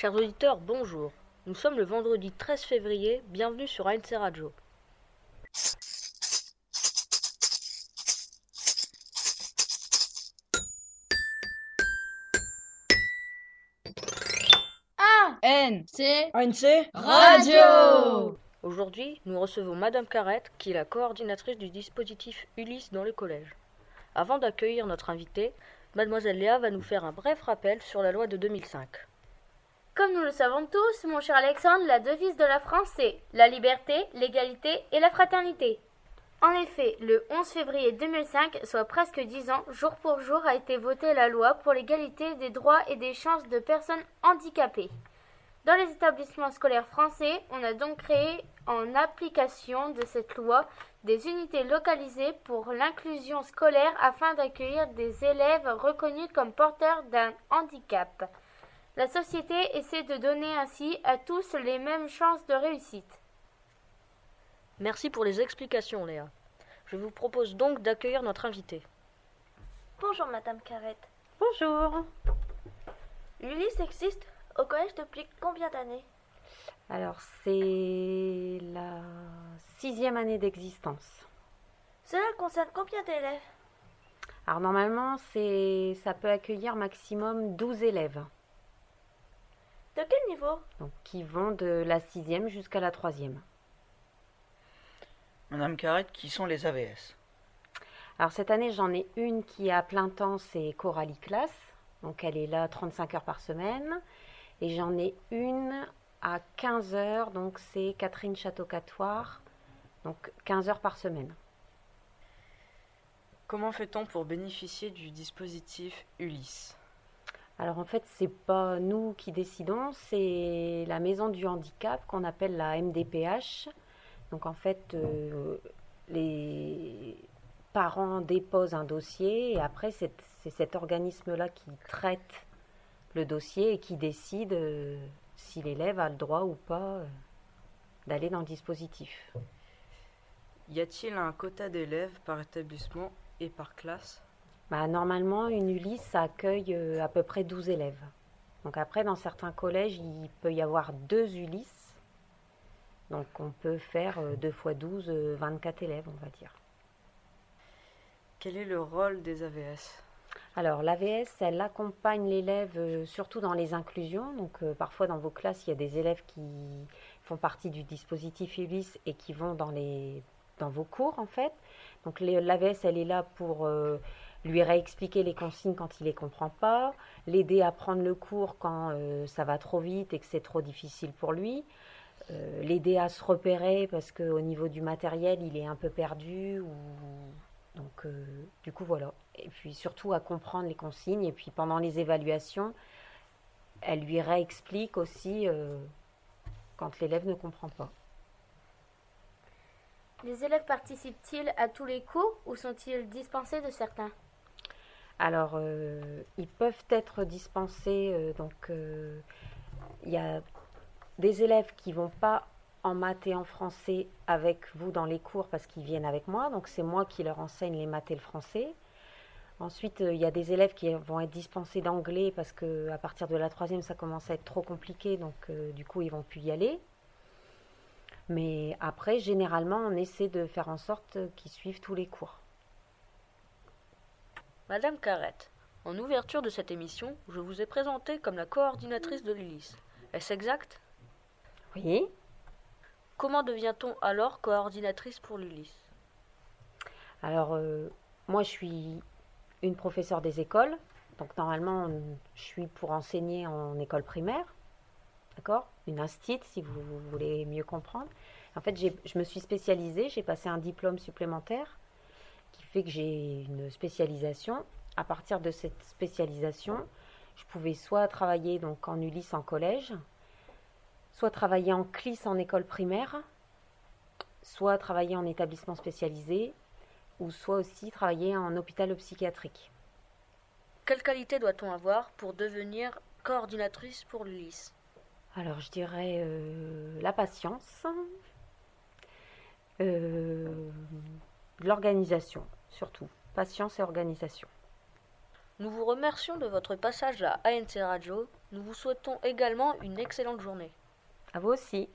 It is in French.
Chers auditeurs, bonjour. Nous sommes le vendredi 13 février, bienvenue sur ANC Radio. ANC ANC Radio Aujourd'hui, nous recevons Madame Carrette, qui est la coordinatrice du dispositif Ulysse dans les collèges. Avant d'accueillir notre invité, Mademoiselle Léa va nous faire un bref rappel sur la loi de 2005. Comme nous le savons tous, mon cher Alexandre, la devise de la France c'est la liberté, l'égalité et la fraternité. En effet, le 11 février 2005, soit presque dix ans, jour pour jour, a été votée la loi pour l'égalité des droits et des chances de personnes handicapées. Dans les établissements scolaires français, on a donc créé, en application de cette loi, des unités localisées pour l'inclusion scolaire afin d'accueillir des élèves reconnus comme porteurs d'un handicap. La société essaie de donner ainsi à tous les mêmes chances de réussite. Merci pour les explications, Léa. Je vous propose donc d'accueillir notre invité. Bonjour Madame Carrette. Bonjour. L'Ulysse existe au collège depuis combien d'années? Alors, c'est la sixième année d'existence. Cela concerne combien d'élèves? Alors, normalement, c'est, ça peut accueillir maximum 12 élèves, De quel niveau? Donc, qui vont de la sixième jusqu'à la troisième. Madame Carrette, qui sont les AVS Alors, cette année, j'en ai une qui est à plein temps, c'est Coralie Classe. Donc, elle est là 35 heures par semaine. Et j'en ai une à 15 heures, donc c'est Catherine Château-Catoire. Donc, 15 heures par semaine. Comment fait-on pour bénéficier du dispositif Ulysse? Alors en fait, c'est pas nous qui décidons, c'est la maison du handicap qu'on appelle la MDPH. Donc en fait, euh, les parents déposent un dossier et après c'est cet organisme-là qui traite le dossier et qui décide euh, si l'élève a le droit ou pas euh, d'aller dans le dispositif. Y a-t-il un quota d'élèves par établissement et par classe? Bah, normalement, une Ulysse ça accueille euh, à peu près 12 élèves. Donc après, dans certains collèges, il peut y avoir deux Ulysses. Donc on peut faire euh, 2 fois 12, euh, 24 élèves, on va dire. Quel est le rôle des AVS Alors l'AVS, elle accompagne l'élève euh, surtout dans les inclusions. Donc euh, parfois dans vos classes, il y a des élèves qui font partie du dispositif Ulysse et qui vont dans, les, dans vos cours en fait. Donc l'AVS, elle est là pour euh, lui réexpliquer les consignes quand il les comprend pas, l'aider à prendre le cours quand euh, ça va trop vite et que c'est trop difficile pour lui, euh, l'aider à se repérer parce qu'au niveau du matériel, il est un peu perdu ou donc, euh, du coup, voilà. Et puis surtout à comprendre les consignes. Et puis pendant les évaluations, elle lui réexplique aussi quand l'élève ne comprend pas. Les élèves participent-ils à tous les cours ou sont-ils dispensés de certains? Alors, euh, ils peuvent être dispensés. euh, donc, euh, il y a des élèves qui vont pas en maths et en français avec vous dans les cours parce qu'ils viennent avec moi. Donc, c'est moi qui leur enseigne les maths et le français. Ensuite, il y a des élèves qui vont être dispensés d'anglais parce que à partir de la troisième, ça commence à être trop compliqué. Donc, du coup, ils vont plus y aller. Mais après, généralement, on essaie de faire en sorte qu'ils suivent tous les cours. Madame Carrette, en ouverture de cette émission, je vous ai présenté comme la coordinatrice de l'Ulysse. Est-ce exact? Oui. Comment devient-on alors coordinatrice pour l'Ulysse Alors, euh, moi, je suis une professeure des écoles. Donc, normalement, je suis pour enseigner en école primaire. D'accord? Une instite, si vous, vous voulez mieux comprendre. En fait, je me suis spécialisée. J'ai passé un diplôme supplémentaire fait que j'ai une spécialisation. À partir de cette spécialisation, je pouvais soit travailler donc en Ulysse en collège, soit travailler en CLIS en école primaire, soit travailler en établissement spécialisé, ou soit aussi travailler en hôpital psychiatrique. Quelle qualité doit-on avoir pour devenir coordinatrice pour l'Ulysse? Alors, je dirais euh, la patience, euh, l'organisation, surtout. Patience et organisation. Nous vous remercions de votre passage à ANC Radio. Nous vous souhaitons également une excellente journée. À vous aussi.